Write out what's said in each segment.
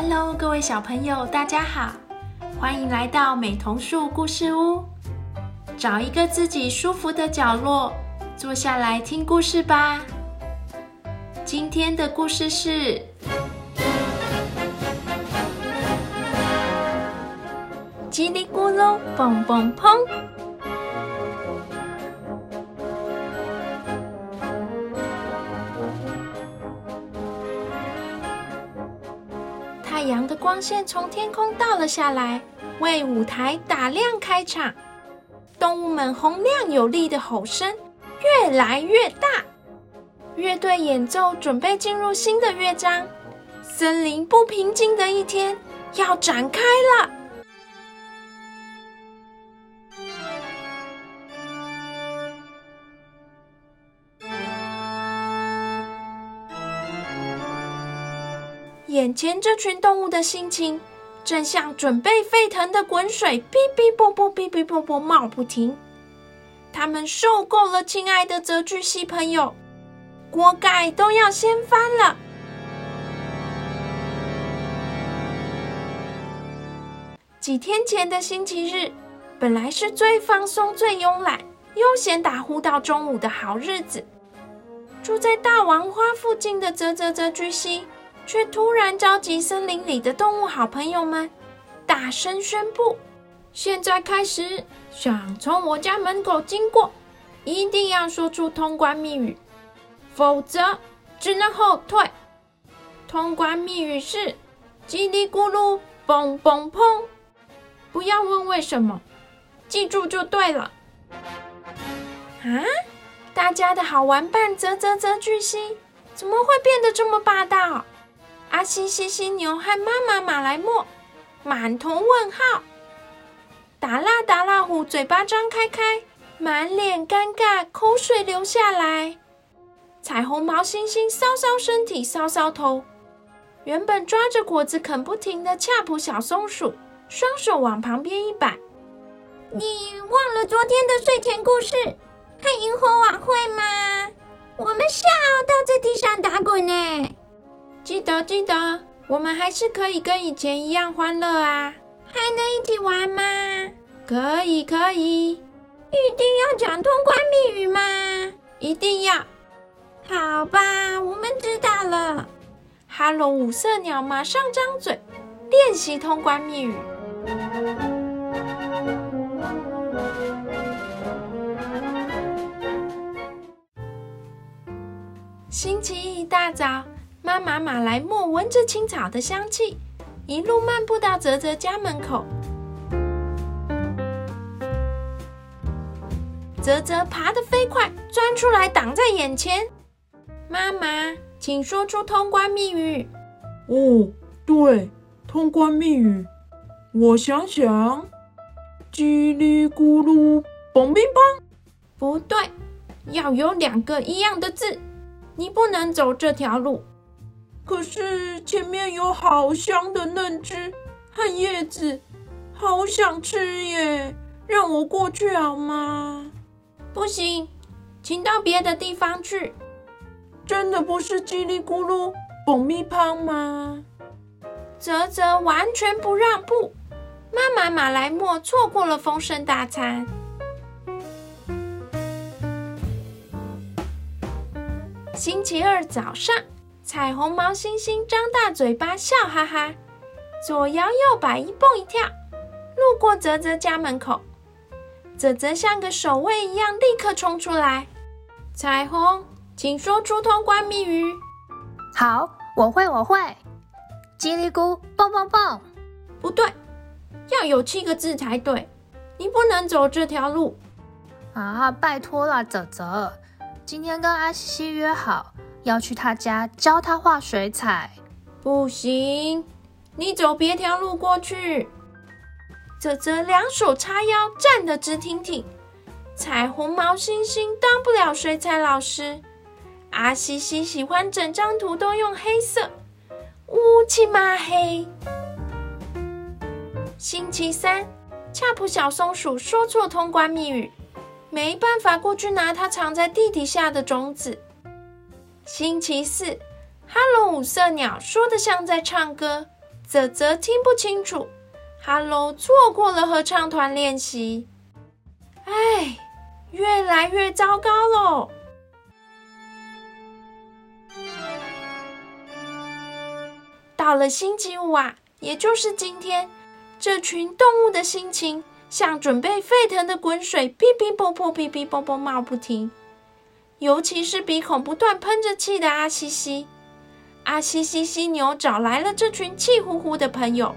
Hello，各位小朋友，大家好，欢迎来到美童树故事屋。找一个自己舒服的角落，坐下来听故事吧。今天的故事是叽里咕噜蹦蹦砰。太阳的光线从天空倒了下来，为舞台打亮开场。动物们洪亮有力的吼声越来越大，乐队演奏准备进入新的乐章。森林不平静的一天要展开了。眼前这群动物的心情，正像准备沸腾的滚水，哔哔啵啵，哔哔啵啵冒不停。他们受够了，亲爱的泽巨蜥朋友，锅盖都要掀翻了。几天前的星期日，本来是最放松、最慵懒、悠闲打呼到中午的好日子。住在大王花附近的泽泽泽巨蜥。却突然召集森林里的动物好朋友们，大声宣布：“现在开始，想从我家门口经过，一定要说出通关密语，否则只能后退。通关密语是‘叽里咕噜，嘣嘣砰’，不要问为什么，记住就对了。”啊！大家的好玩伴啧啧啧巨蜥，怎么会变得这么霸道？阿西西犀牛和妈妈马来莫满头问号，达拉达拉虎嘴巴张开开，满脸尴尬，口水流下来。彩虹毛猩猩搔搔身体，搔搔头。原本抓着果子啃不停的恰普小松鼠，双手往旁边一摆：“你忘了昨天的睡前故事和萤火晚会吗？我们笑到在地上打滚呢。”记得记得，我们还是可以跟以前一样欢乐啊！还能一起玩吗？可以可以，一定要讲通关密语吗？一定要。好吧，我们知道了。哈喽，五色鸟马上张嘴练习通关密语。星期一大早。妈妈马来貘闻着青草的香气，一路漫步到泽泽家门口。泽泽爬得飞快，钻出来挡在眼前。妈妈，请说出通关密语。哦，对，通关密语，我想想，叽里咕噜，嘣乒乓。不对，要有两个一样的字，你不能走这条路。可是前面有好香的嫩枝和叶子，好想吃耶！让我过去好吗？不行，请到别的地方去。真的不是叽里咕噜蹦咪胖吗？泽泽完全不让步，妈妈马来莫错过了丰盛大餐。星期二早上。彩虹毛猩猩张大嘴巴笑哈哈，左摇右摆，一蹦一跳，路过泽泽家门口。泽泽像个守卫一样，立刻冲出来。彩虹，请说出通关密语。好，我会，我会。叽里咕，蹦蹦蹦。不对，要有七个字才对。你不能走这条路。啊，拜托了，泽泽。今天跟阿西西约好。要去他家教他画水彩，不行，你走别条路过去。泽泽两手叉腰，站得直挺挺。彩虹毛猩猩当不了水彩老师，阿西西喜欢整张图都用黑色，乌漆嘛黑。星期三，恰普小松鼠说错通关密语，没办法过去拿它藏在地底下的种子。星期四，哈喽五色鸟说的像在唱歌，泽泽听不清楚。哈喽，错过了合唱团练习。哎，越来越糟糕喽！到了星期五啊，也就是今天，这群动物的心情像准备沸腾的滚水，噼噼啵啵，噼噼啵啵冒不停。尤其是鼻孔不断喷着气的阿西西，阿西西犀牛找来了这群气呼呼的朋友。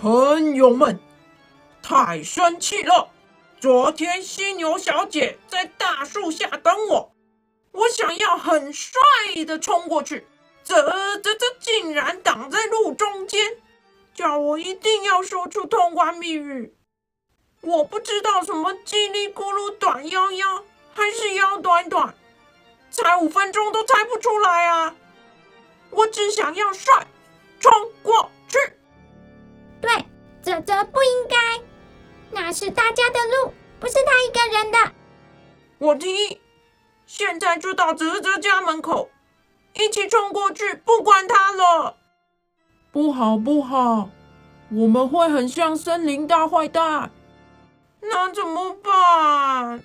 朋友们，太生气了！昨天犀牛小姐在大树下等我，我想要很帅的冲过去，这这这竟然挡在路中间。叫我一定要说出通关密语，我不知道什么叽里咕噜短腰腰还是腰短短，才五分钟都猜不出来啊！我只想要帅，冲过去。对，泽泽不应该，那是大家的路，不是他一个人的。我提议，现在就到泽泽家门口，一起冲过去，不管他了。不好不好，我们会很像森林大坏蛋，那怎么办？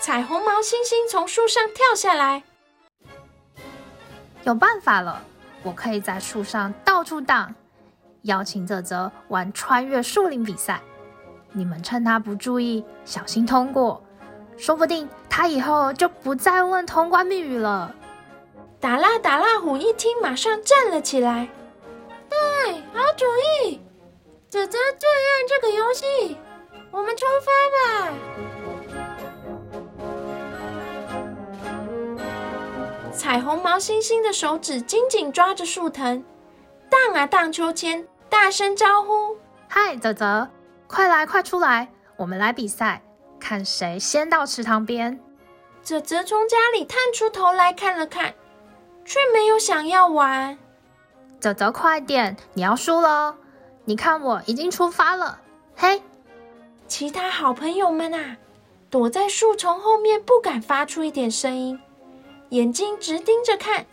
彩虹毛猩猩从树上跳下来，有办法了！我可以在树上到处荡，邀请泽泽玩穿越树林比赛。你们趁他不注意，小心通过。说不定他以后就不再问通关密语了。打蜡打蜡虎一听，马上站了起来。对，好主意！泽泽最爱这个游戏，我们出发吧！彩虹毛猩猩的手指紧紧抓着树藤，荡啊荡秋千，大声招呼：“嗨，泽泽，快来快出来，我们来比赛！”看谁先到池塘边。泽泽从家里探出头来看了看，却没有想要玩。泽泽，快点，你要输了！你看我已经出发了。嘿，其他好朋友们啊，躲在树丛后面，不敢发出一点声音，眼睛直盯着看。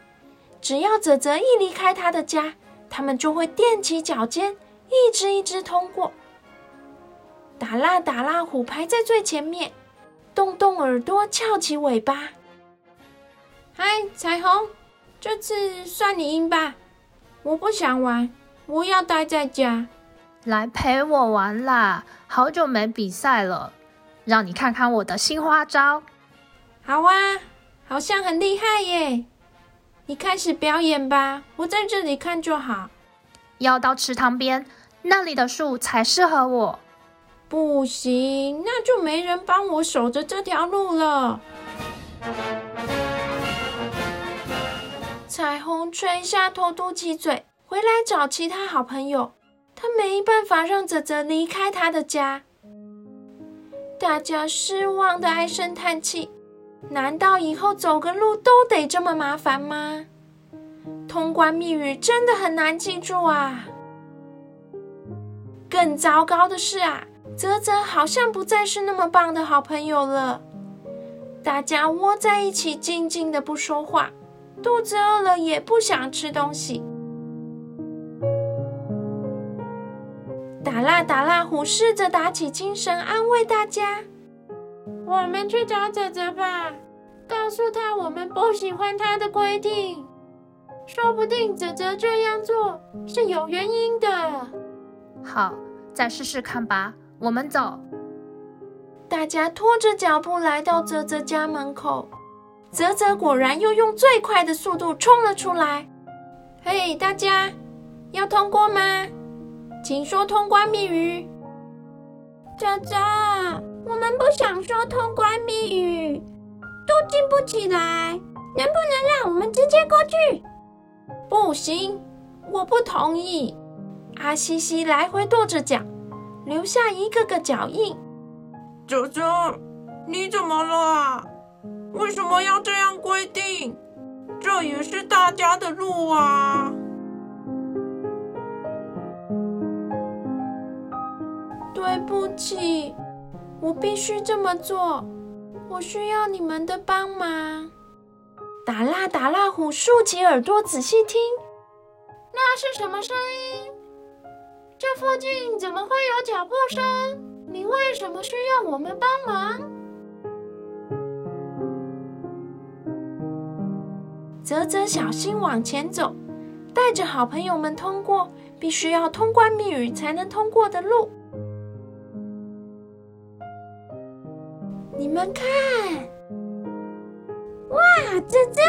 只要泽泽一离开他的家，他们就会踮起脚尖，一只一只通过。打蜡打蜡虎排在最前面，动动耳朵，翘起尾巴。嗨，彩虹，这次算你赢吧！我不想玩，我要待在家。来陪我玩啦！好久没比赛了，让你看看我的新花招。好啊，好像很厉害耶！你开始表演吧，我在这里看就好。要到池塘边，那里的树才适合我。不行，那就没人帮我守着这条路了。彩虹垂下头，嘟起嘴，回来找其他好朋友。他没办法让泽泽离开他的家。大家失望的唉声叹气。难道以后走个路都得这么麻烦吗？通关密语真的很难记住啊！更糟糕的是啊！泽泽好像不再是那么棒的好朋友了。大家窝在一起，静静的不说话，肚子饿了也不想吃东西。打蜡打蜡虎试着打起精神，安慰大家：“我们去找泽泽吧，告诉他我们不喜欢他的规定。说不定泽泽这样做是有原因的。”好，再试试看吧。我们走。大家拖着脚步来到泽泽家门口，泽泽果然又用最快的速度冲了出来。嘿，大家要通过吗？请说通关密语。泽泽，我们不想说通关密语，都进不起来，能不能让我们直接过去？不行，我不同意。阿西西来回跺着脚。留下一个个脚印。哲哲，你怎么了啊？为什么要这样规定？这也是大家的路啊！对不起，我必须这么做，我需要你们的帮忙。打蜡打蜡虎竖起耳朵仔细听，那是什么声音？这附近怎么会有脚步声？你为什么需要我们帮忙？泽泽小心往前走，带着好朋友们通过必须要通关密语才能通过的路。你们看，哇，泽泽，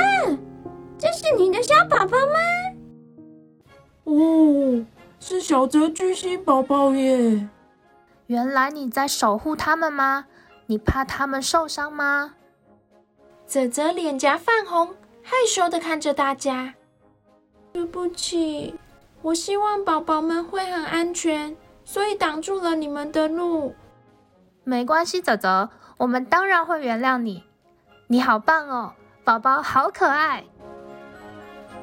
这是你的小宝宝吗？哦，是小泽巨星宝宝耶！原来你在守护他们吗？你怕他们受伤吗？泽泽脸颊泛红，害羞的看着大家。对不起，我希望宝宝们会很安全，所以挡住了你们的路。没关系，泽泽，我们当然会原谅你。你好棒哦，宝宝好可爱。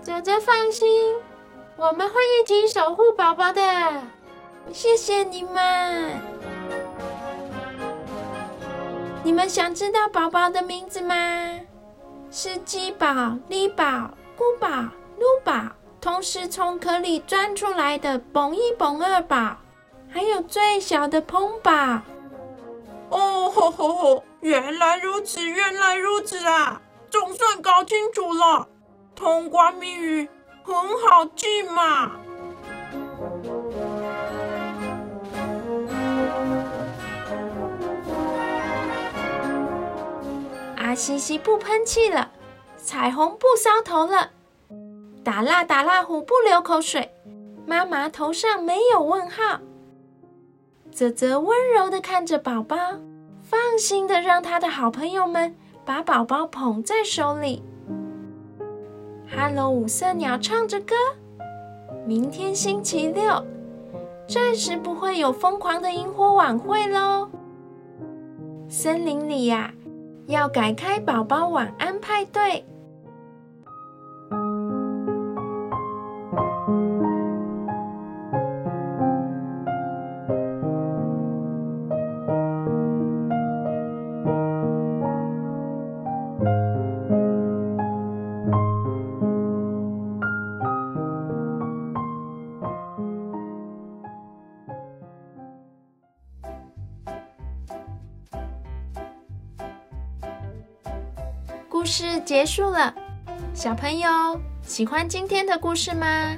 泽泽放心，我们会一起守护宝宝的。谢谢你们。你们想知道宝宝的名字吗？是鸡宝、力宝、姑宝、撸宝，同时从壳里钻出来的蹦一蹦二宝，还有最小的蓬宝。哦吼吼吼！原来如此，原来如此啊！总算搞清楚了，通关密语很好记嘛。阿西西不喷气了，彩虹不搔头了，打蜡打蜡虎不流口水，妈妈头上没有问号。泽泽温柔的看着宝宝，放心的让他的好朋友们把宝宝捧在手里。哈喽，五色鸟唱着歌。明天星期六，暂时不会有疯狂的萤火晚会喽。森林里呀。要改开宝宝晚安派对。故事结束了，小朋友喜欢今天的故事吗？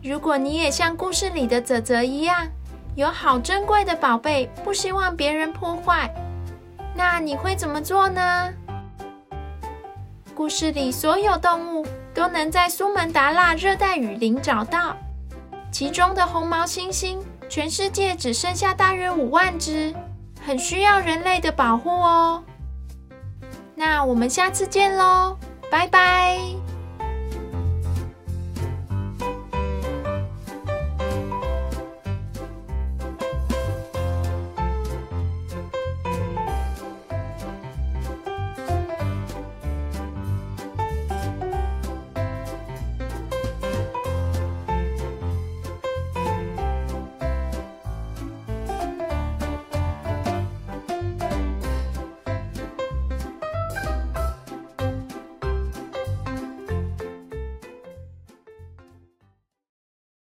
如果你也像故事里的泽泽一样，有好珍贵的宝贝，不希望别人破坏，那你会怎么做呢？故事里所有动物都能在苏门答腊热带雨林找到，其中的红毛猩猩，全世界只剩下大约五万只，很需要人类的保护哦。那我们下次见喽，拜拜。